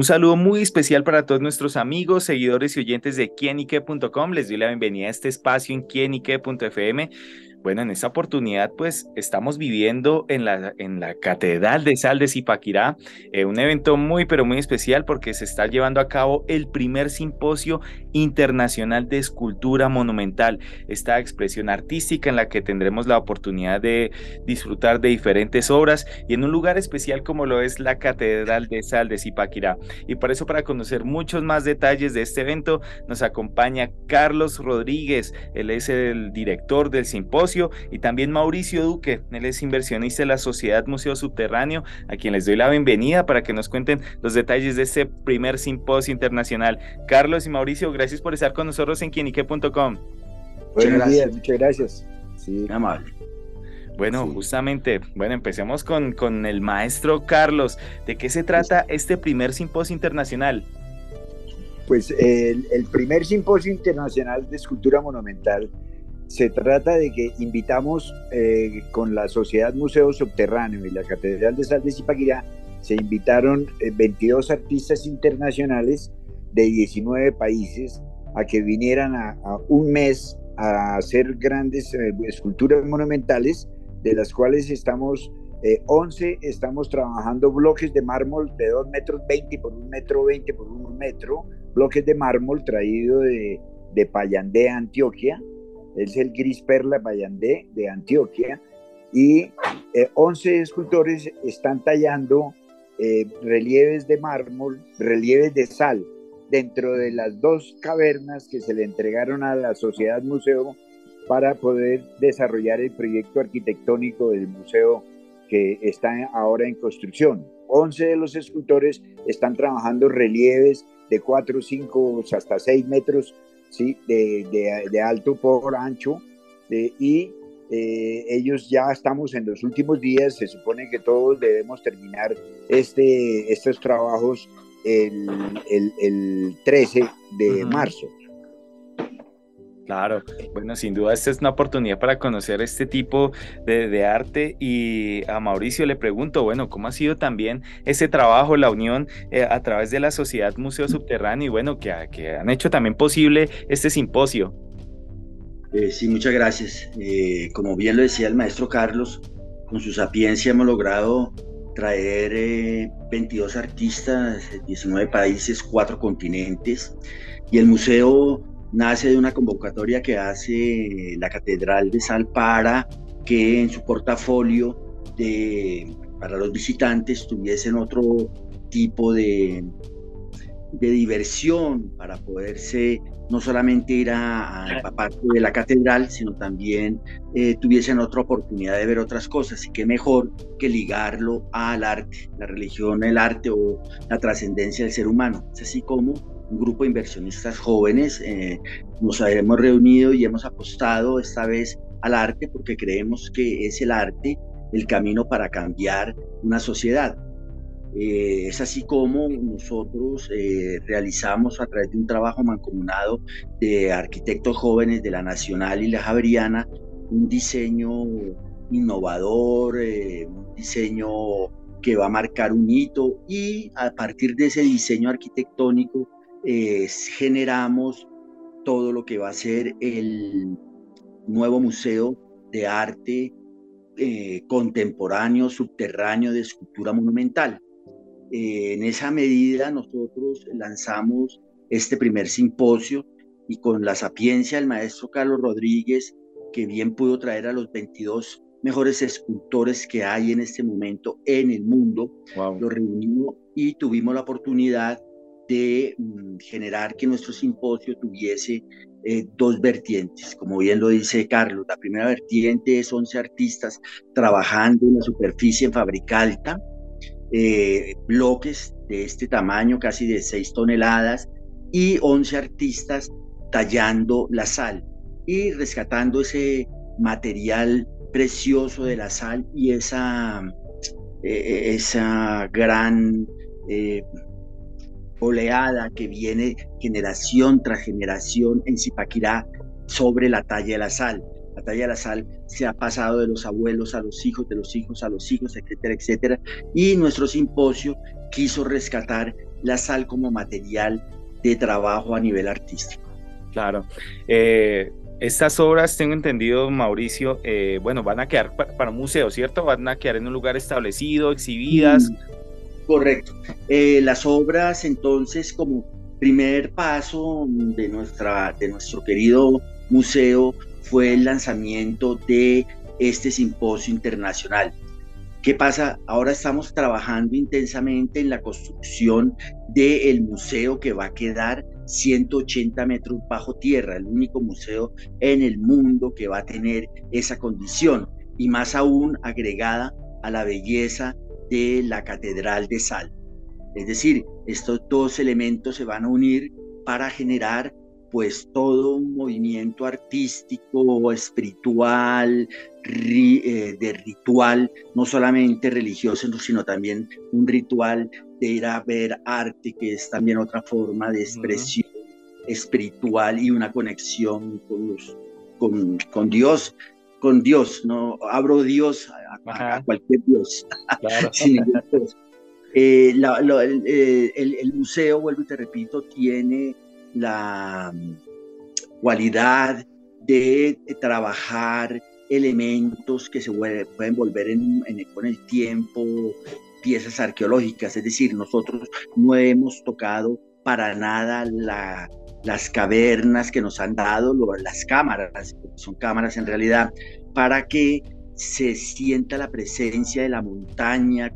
Un saludo muy especial para todos nuestros amigos, seguidores y oyentes de quienique.com. Les doy la bienvenida a este espacio en quienique.fm bueno, en esta oportunidad pues estamos viviendo en la, en la Catedral de Sal de Zipaquirá, eh, un evento muy pero muy especial porque se está llevando a cabo el primer simposio internacional de escultura monumental, esta expresión artística en la que tendremos la oportunidad de disfrutar de diferentes obras y en un lugar especial como lo es la Catedral de Sal de Zipaquirá. Y por eso para conocer muchos más detalles de este evento nos acompaña Carlos Rodríguez, él es el director del simposio y también Mauricio Duque, él es inversionista de la Sociedad Museo Subterráneo, a quien les doy la bienvenida para que nos cuenten los detalles de este primer simposio internacional. Carlos y Mauricio, gracias por estar con nosotros en quienique.com. Buenos días, muchas gracias. Sí. Amable. Bueno, justamente, bueno, empecemos con, con el maestro Carlos. ¿De qué se trata este primer simposio internacional? Pues el, el, primer simposio internacional de escultura monumental se trata de que invitamos eh, con la Sociedad Museo Subterráneo y la Catedral de Sal de Zipaquirá, se invitaron 22 eh, artistas internacionales de 19 países a que vinieran a, un mes a hacer grandes eh, esculturas monumentales, de las cuales estamos 11 estamos trabajando bloques de mármol de 2 metros 20 por 1 metro 20 por 1 metro, bloques de mármol traído de, de Payandé, Antioquia, es el Gris Perla Bayandé de Antioquia, y 11 eh, escultores están tallando eh, relieves de mármol, relieves de sal, dentro de las dos cavernas que se le entregaron a la Sociedad Museo para poder desarrollar el proyecto arquitectónico del museo que está ahora en construcción. 11 de los escultores están trabajando relieves de 4, 5 hasta 6 metros ¿sí? de, de, alto por ancho, y eh, ellos ya estamos en los últimos días, se supone que todos debemos terminar este, estos trabajos el, el, 13 de marzo. Claro, bueno, sin duda esta es una oportunidad para conocer este tipo de, arte y a Mauricio le pregunto, bueno, ¿cómo ha sido también ese trabajo, la unión eh, a través de la Sociedad Museo Subterráneo y bueno, que, que han hecho también posible este simposio? Eh, sí, muchas gracias. Eh, como bien lo decía el maestro Carlos, con su sapiencia hemos logrado traer 22 artistas, 19 países, 4 continentes y el museo nace de una convocatoria que hace la Catedral de Sal para que en su portafolio de, para los visitantes tuviesen otro tipo de, de diversión para poderse no solamente ir a, a parte de la catedral, sino también eh, tuviesen otra oportunidad de ver otras cosas. Y qué mejor que ligarlo al arte, la religión, el arte o la trascendencia del ser humano. Es así como un grupo de inversionistas jóvenes, eh, nos hemos reunido y hemos apostado esta vez al arte porque creemos que es el arte el camino para cambiar una sociedad. Eh, es así como nosotros eh, realizamos a través de un trabajo mancomunado de arquitectos jóvenes de la Nacional y la Javeriana un diseño innovador, un diseño que va a marcar un hito y a partir de ese diseño arquitectónico generamos todo lo que va a ser el nuevo museo de arte eh, contemporáneo, subterráneo de escultura monumental. Eh, en esa medida nosotros lanzamos este primer simposio y con la sapiencia del maestro Carlos Rodríguez, que bien pudo traer a los 22 mejores escultores que hay en este momento en el mundo, lo reunimos y tuvimos la oportunidad de mm, generar que nuestro simposio tuviese eh, dos vertientes, como bien lo dice Carlos. La primera vertiente es 11 artistas trabajando en la superficie en fábrica alta, eh, bloques de este tamaño, casi de 6 toneladas, y 11 artistas tallando la sal y rescatando ese material precioso de la sal y esa, eh, esa gran oleada que viene generación tras generación en Zipaquirá sobre la talla de la sal. La talla de la sal se ha pasado de los abuelos a los hijos, de los hijos a los hijos, etcétera, etcétera. Y nuestro simposio quiso rescatar la sal como material de trabajo a nivel artístico. Claro. Eh, estas obras, tengo entendido, Mauricio, eh, bueno, van a quedar para, un museo, ¿cierto? Van a quedar en un lugar establecido, exhibidas. Correcto. Eh, las obras, entonces, como primer paso de, nuestra, de nuestro querido museo, fue el lanzamiento de este simposio internacional. ¿Qué pasa? Ahora estamos trabajando intensamente en la construcción del museo que va a quedar 180 metros bajo tierra, el único museo en el mundo que va a tener esa condición y más aún agregada a la belleza de la Catedral de Sal. Es decir, estos dos elementos se van a unir para generar pues todo un movimiento artístico, espiritual, eh, de ritual, no solamente religioso, sino también un ritual de ir a ver arte, que es también otra forma de expresión espiritual y una conexión con, con, con, Dios. Con Dios, no abro Dios a, cualquier Dios. Eh, eh, el, el museo, vuelvo y te repito, tiene la mm, cualidad de trabajar elementos que se pueden volver en, con el tiempo piezas arqueológicas, es decir, nosotros no hemos tocado para nada las cavernas que nos han dado, las cámaras, son cámaras en realidad, para que se sienta la presencia de la montaña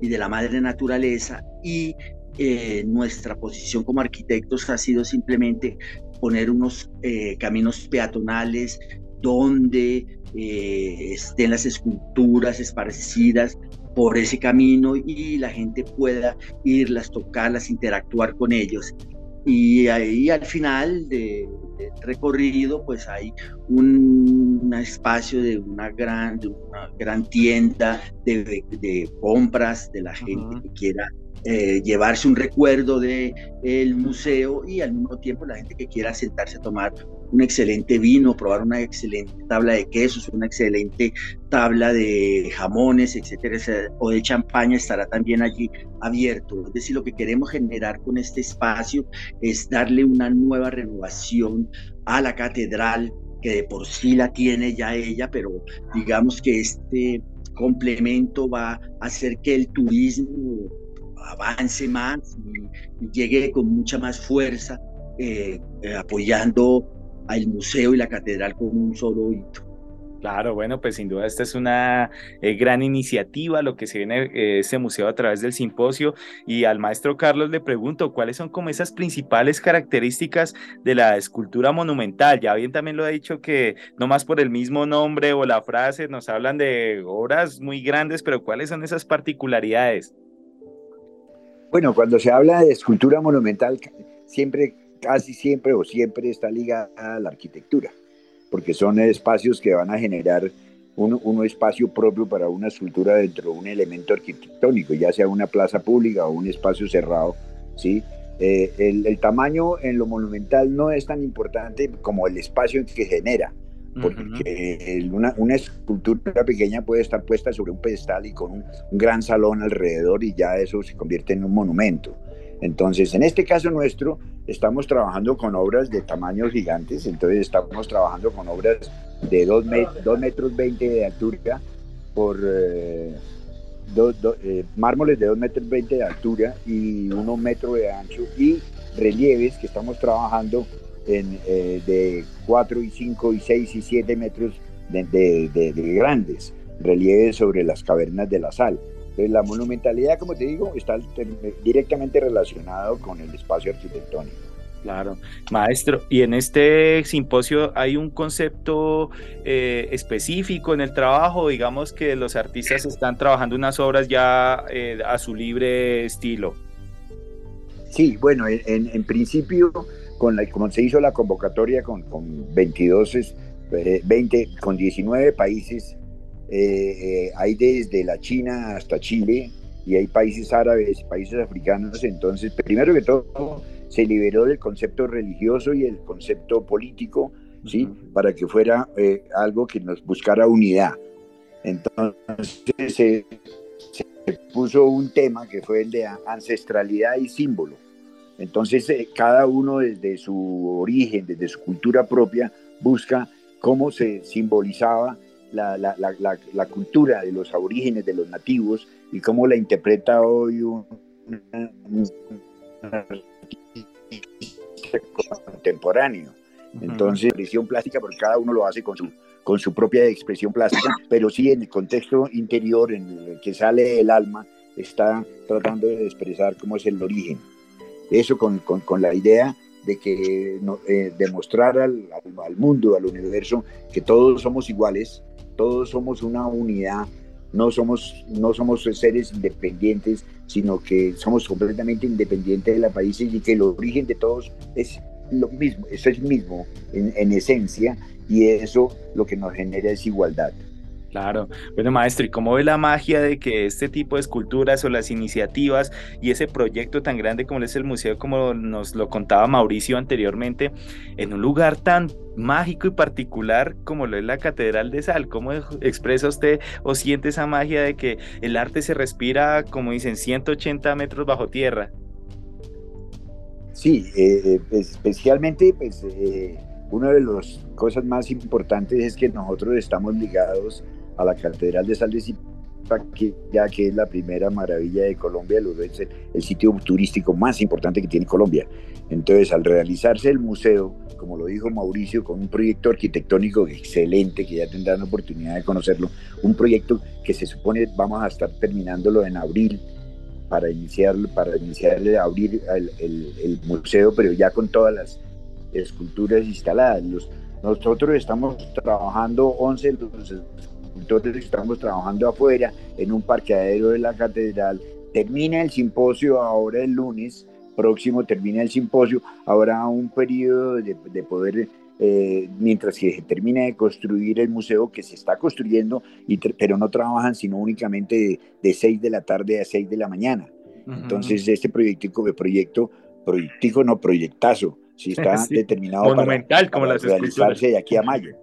y de la madre naturaleza y eh, nuestra posición como arquitectos ha sido simplemente poner unos eh, caminos peatonales donde eh, estén las esculturas esparcidas por ese camino y la gente pueda irlas, tocarlas, interactuar con ellos. Y ahí al final del recorrido pues hay un, espacio de una gran, una gran tienda de, compras de la gente que quiera eh, llevarse un recuerdo del el museo y al mismo tiempo la gente que quiera sentarse a tomar un excelente vino, probar una excelente tabla de quesos, una excelente tabla de jamones, etcétera, o de champaña estará también allí abierto. Es decir, lo que queremos generar con este espacio es darle una nueva renovación a la catedral que de por sí la tiene ya ella, pero digamos que este complemento va a hacer que el turismo avance más y, llegue con mucha más fuerza, eh, eh, apoyando al museo y la catedral con un solo hito. Claro, bueno, pues sin duda esta es una eh, gran iniciativa, lo que se viene ese museo a través del simposio. Y al maestro Carlos le pregunto, ¿cuáles son como esas principales características de la escultura monumental? Ya bien también lo ha dicho que no más por el mismo nombre o la frase nos hablan de obras muy grandes, pero ¿cuáles son esas particularidades? Bueno, cuando se habla de escultura monumental, siempre, casi siempre o siempre está ligada a la arquitectura, porque son espacios que van a generar un, espacio propio para una escultura dentro de un elemento arquitectónico, ya sea una plaza pública o un espacio cerrado, ¿sí? Eh, el, el, tamaño en lo monumental no es tan importante como el espacio que genera porque una, una, escultura pequeña puede estar puesta sobre un pedestal y con un, gran salón alrededor y ya eso se convierte en un monumento. Entonces, en este caso nuestro, estamos trabajando con obras de tamaños gigantes, entonces estamos trabajando con obras de 2 metros 20 de altura por eh, eh, mármoles de 2 metros 20 de altura y 1 metro de ancho y relieves que estamos trabajando en, eh, de 4 y 5 y 6 y 7 metros de, grandes relieves sobre las cavernas de la sal. Entonces, la monumentalidad, como te digo, está directamente relacionado con el espacio arquitectónico. Claro, maestro. Y en este simposio hay un concepto eh, específico en el trabajo, digamos que los artistas están trabajando unas obras ya eh, a su libre estilo. Sí, bueno, en, en principio con la, como se hizo la convocatoria con, con 22, 20, eh, con 19 países, eh, eh, hay desde la China hasta Chile y hay países árabes, países africanos, entonces primero que todo se liberó del concepto religioso y el concepto político, ¿sí? Para que fuera algo que nos buscara unidad. Entonces se puso un tema que fue el de ancestralidad y símbolo. Entonces, eh, cada uno desde su origen, desde su cultura propia, busca cómo se simbolizaba la, la, la, la cultura de los aborígenes, de los nativos, y cómo la interpreta hoy un, contemporáneo. Entonces, expresión plástica, porque cada uno lo hace con su, con su propia expresión plástica, pero sí en el contexto interior en el que sale el alma, está tratando de expresar cómo es el origen. Eso con, con, con la idea de que eh, demostrar al, al, mundo, al universo, que todos somos iguales, todos somos una unidad, no somos, no somos seres independientes, sino que somos completamente independientes de la países y que el origen de todos es lo mismo, eso es mismo en, en esencia y eso lo que nos genera es igualdad. Claro. Bueno, maestro, ¿y cómo ve la magia de que este tipo de esculturas o las iniciativas y ese proyecto tan grande como es el museo, como nos lo contaba Mauricio anteriormente, en un lugar tan mágico y particular como lo es la Catedral de Sal? ¿Cómo expresa usted o siente esa magia de que el arte se respira, como dicen, 180 metros bajo tierra? Sí, eh, especialmente, pues, eh, una de las cosas más importantes es que nosotros estamos ligados a la Catedral de Sal de ya que es la primera maravilla de Colombia, es el sitio turístico más importante que tiene Colombia. Entonces, al realizarse el museo, como lo dijo Mauricio, con un proyecto arquitectónico excelente, que ya tendrán oportunidad de conocerlo, un proyecto que se supone vamos a estar terminándolo en abril para iniciar, para iniciar abrir el, el, museo, pero ya con todas las esculturas instaladas. Los, nosotros estamos trabajando 11 los entonces estamos trabajando afuera en un parqueadero de la catedral. Termina el simposio ahora el lunes próximo, termina el simposio, habrá un periodo de, de poder eh, mientras que se termina de construir el museo que se está construyendo, y pero no trabajan sino únicamente de, de 6 de la tarde a 6 de la mañana. Entonces, este proyectico proyecto, proyectico no proyectazo, si está determinado Monumental, para, como las realizarse de aquí a mayo.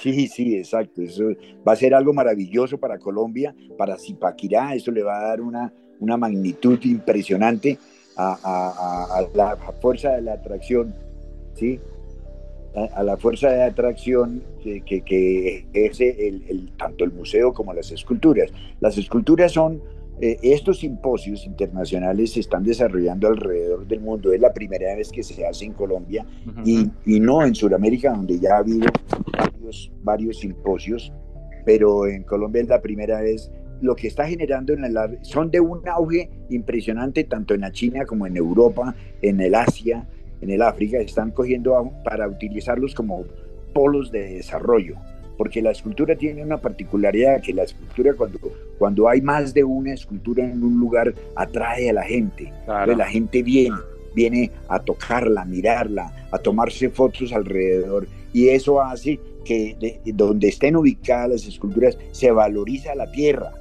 Sí, sí, exacto. Eso va a ser algo maravilloso para Colombia, para Zipaquirá. Eso le va a dar una, una magnitud impresionante a, la fuerza de la atracción, ¿sí? A, la fuerza de atracción que, que, es el, tanto el museo como las esculturas. Las esculturas son eh, estos simposios internacionales se están desarrollando alrededor del mundo. Es la primera vez que se hace en Colombia y, y, no en Sudamérica, donde ya ha habido varios, varios simposios, pero en Colombia es la primera vez. Lo que está generando en el, son de un auge impresionante tanto en la China como en Europa, en el Asia, en el África. Están cogiendo para utilizarlos como polos de desarrollo porque la escultura tiene una particularidad, que la escultura cuando, cuando hay más de una escultura en un lugar atrae a la gente, la gente viene, viene a tocarla, a mirarla, a tomarse fotos alrededor y eso hace que donde estén ubicadas las esculturas se valoriza la tierra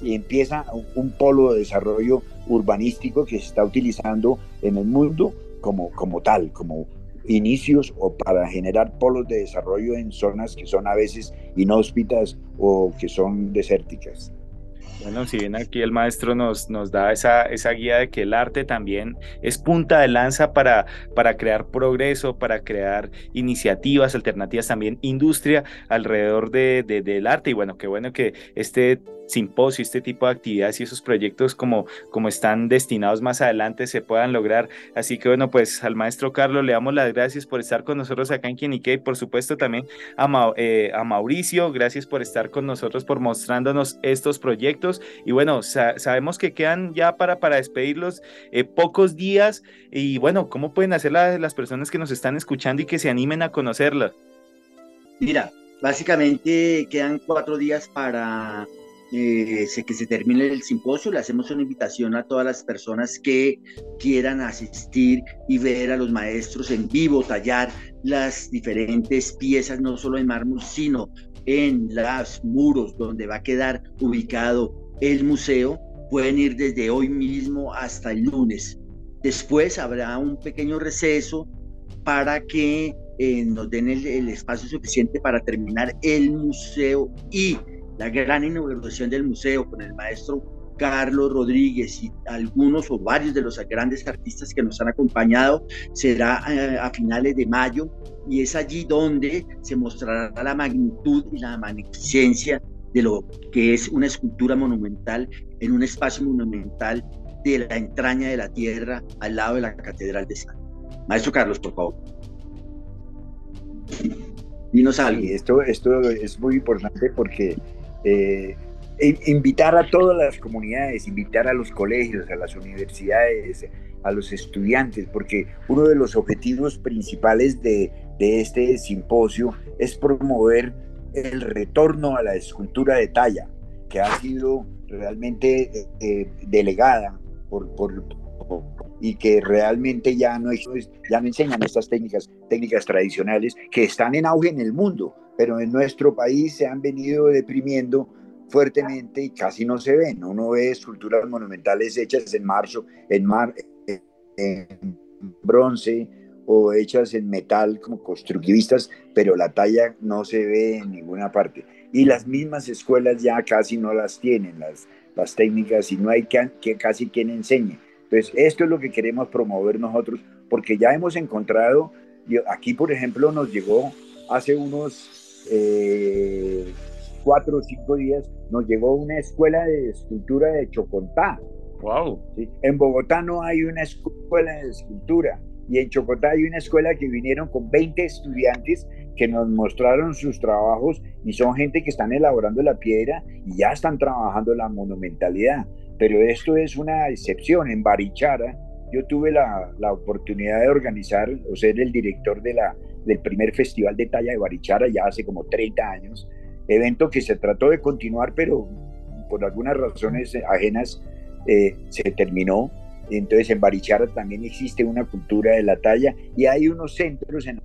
y empieza un, un polo de desarrollo urbanístico que se está utilizando en el mundo como, como tal, como inicios o para generar polos de desarrollo en zonas que son a veces inhóspitas o que son desérticas. Bueno, si bien aquí el maestro nos, nos da esa, esa guía de que el arte también es punta de lanza para, para crear progreso, para crear iniciativas alternativas, también industria alrededor de, del arte. Y bueno, qué bueno que este simposio, este tipo de actividades y esos proyectos como, como están destinados más adelante se puedan lograr. Así que bueno, pues al maestro Carlos le damos las gracias por estar con nosotros acá en Quienique y por supuesto también a, eh, a Mauricio, gracias por estar con nosotros, por mostrándonos estos proyectos y bueno, sabemos que quedan ya para, para despedirlos eh, pocos días y bueno, ¿cómo pueden hacer las personas que nos están escuchando y que se animen a conocerla? Mira, básicamente quedan cuatro días para eh, que se termine el simposio, le hacemos una invitación a todas las personas que quieran asistir y ver a los maestros en vivo, tallar las diferentes piezas, no solo en mármol, sino en los muros donde va a quedar ubicado el museo. Pueden ir desde hoy mismo hasta el lunes. Después habrá un pequeño receso para que eh, nos den el espacio suficiente para terminar el museo y la gran inauguración del museo con el maestro Carlos Rodríguez y algunos o varios de los grandes artistas que nos han acompañado será eh, a finales de mayo y es allí donde se mostrará la magnitud y la magnificencia de lo que es una escultura monumental en un espacio monumental de la entraña de la tierra al lado de la Catedral de San. Maestro Carlos, por favor. Dinos algo. esto, esto es muy importante porque eh, invitar a todas las comunidades, invitar a los colegios, a las universidades, a los estudiantes, porque uno de los objetivos principales de, este simposio es promover el retorno a la escultura de talla, que ha sido realmente eh, delegada por, y que realmente ya no, ya no enseñan estas técnicas, técnicas tradicionales que están en auge en el mundo, pero en nuestro país se han venido deprimiendo fuertemente y casi no se ven. Uno ve esculturas monumentales hechas en marzo, en, mar, en bronce o hechas en metal como constructivistas, pero la talla no se ve en ninguna parte. Y las mismas escuelas ya casi no las tienen, las, las técnicas, y no hay que, que casi quien enseñe. Entonces, esto es lo que queremos promover nosotros, porque ya hemos encontrado, aquí por ejemplo nos llegó hace unos eh, cuatro o cinco días, nos llegó una escuela de escultura de Chocontá. Wow. En Bogotá no hay una escuela de escultura y en Chocotá hay una escuela que vinieron con 20 estudiantes que nos mostraron sus trabajos y son gente que están elaborando la piedra y ya están trabajando la monumentalidad. Pero esto es una excepción. En Barichara, yo tuve la, la oportunidad de organizar o ser el director de la, del primer festival de talla de Barichara ya hace como 30 años evento que se trató de continuar, pero por algunas razones ajenas eh, se terminó. Entonces en Barichara también existe una cultura de la talla y hay unos centros en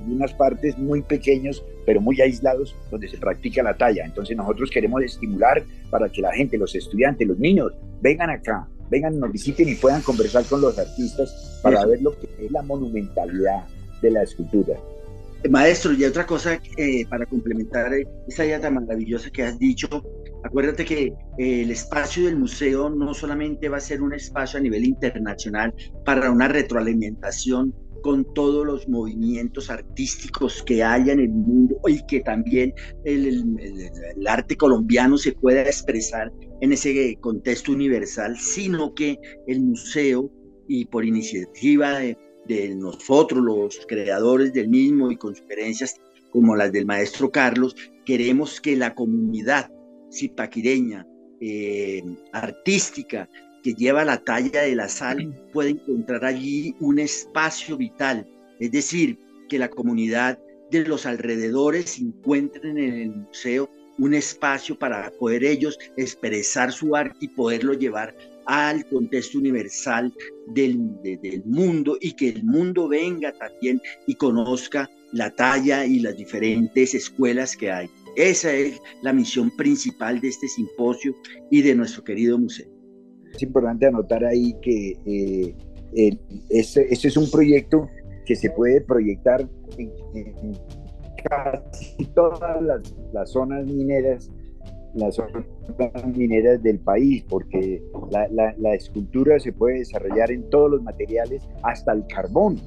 algunas partes muy pequeños, pero muy aislados, donde se practica la talla. Entonces nosotros queremos estimular para que la gente, los estudiantes, los niños, vengan acá, vengan, nos visiten y puedan conversar con los artistas para ver lo que es la monumentalidad de la escultura. Maestro, y otra cosa eh, para complementar esa idea tan maravillosa que has dicho, acuérdate que eh, el espacio del museo no solamente va a ser un espacio a nivel internacional para una retroalimentación con todos los movimientos artísticos que haya en el mundo y que también el arte colombiano se pueda expresar en ese contexto universal, sino que el museo y por iniciativa de de nosotros, los creadores del mismo, y con sugerencias como las del maestro Carlos, queremos que la comunidad zipaquireña, eh, artística, que lleva la talla de la sal, pueda encontrar allí un espacio vital. Es decir, que la comunidad de los alrededores encuentren en el museo un espacio para poder ellos expresar su arte y poderlo llevar al contexto universal del, del mundo y que el mundo venga también y conozca la talla y las diferentes escuelas que hay. Esa es la misión principal de este simposio y de nuestro querido museo. Es importante anotar ahí que eh, este, es un proyecto que se puede proyectar en, casi todas las, las, zonas mineras las zonas mineras del país, porque la, la, escultura se puede desarrollar en todos los materiales, hasta el carbón.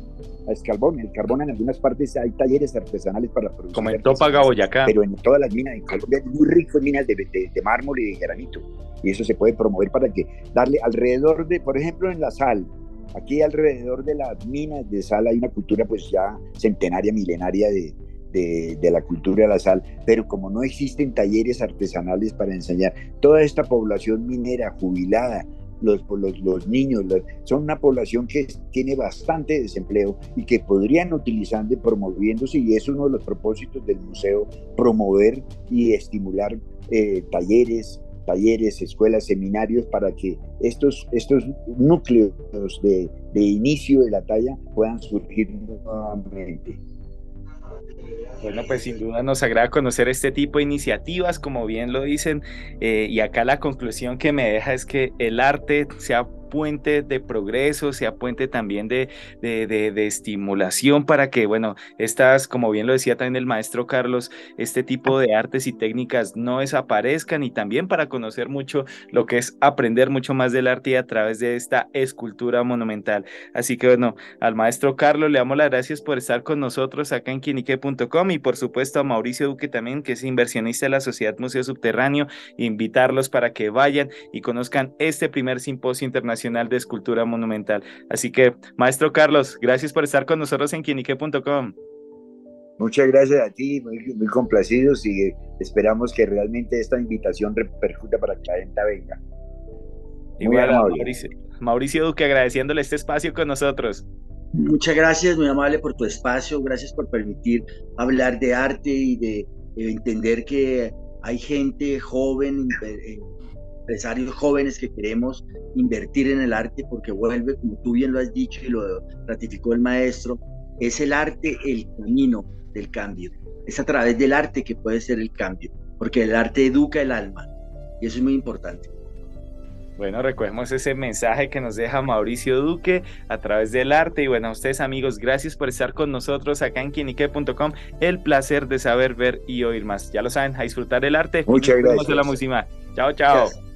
El carbón, el carbón en algunas partes hay talleres artesanales para producir. Como en Topaga, Boyacá. Pero en todas las minas, en Colombia es muy rico en minas de, de, mármol y de granito. Y eso se puede promover para que darle alrededor de, por ejemplo, en la sal, aquí alrededor de las minas de sal hay una cultura pues ya centenaria, milenaria de, de, la cultura de la sal, pero como no existen talleres artesanales para enseñar, toda esta población minera jubilada, los, los, los niños, son una población que tiene bastante desempleo y que podrían utilizando y promoviéndose, y es uno de los propósitos del museo, promover y estimular eh, talleres, talleres, escuelas, seminarios, para que estos, estos núcleos de, inicio de la talla puedan surgir nuevamente. Bueno, pues sin duda nos agrada conocer este tipo de iniciativas, como bien lo dicen, eh, y acá la conclusión que me deja es que el arte, sea puente de progreso, sea puente también de, de, estimulación para que, bueno, estas, como bien lo decía también el maestro Carlos, este tipo de artes y técnicas no desaparezcan y también para conocer mucho lo que es aprender mucho más del arte a través de esta escultura monumental. Así que, bueno, al maestro Carlos le damos las gracias por estar con nosotros acá en quienique.com y por supuesto a Mauricio Duque también, que es inversionista de la Sociedad Museo Subterráneo, invitarlos para que vayan y conozcan este primer simposio internacional de escultura monumental. Así que, maestro Carlos, gracias por estar con nosotros en quienique.com. Muchas gracias a ti, muy, muy, complacidos y esperamos que realmente esta invitación repercuta para que la gente venga. Igual, Mauricio, Mauricio Duque, agradeciéndole este espacio con nosotros. Muchas gracias, muy amable por tu espacio, gracias por permitir hablar de arte y de, entender que hay gente joven, eh, empresarios jóvenes que queremos invertir en el arte porque vuelve, como tú bien lo has dicho y lo ratificó el maestro, es el arte el camino del cambio. Es a través del arte que puede ser el cambio, porque el arte educa el alma y eso es muy importante. Bueno, recogemos ese mensaje que nos deja Mauricio Duque a través del arte. Y bueno, a ustedes amigos, gracias por estar con nosotros acá en quienique.com. El placer de saber, ver y oír más. Ya lo saben, a disfrutar el arte. Muchas gracias. la música. Chao, chao.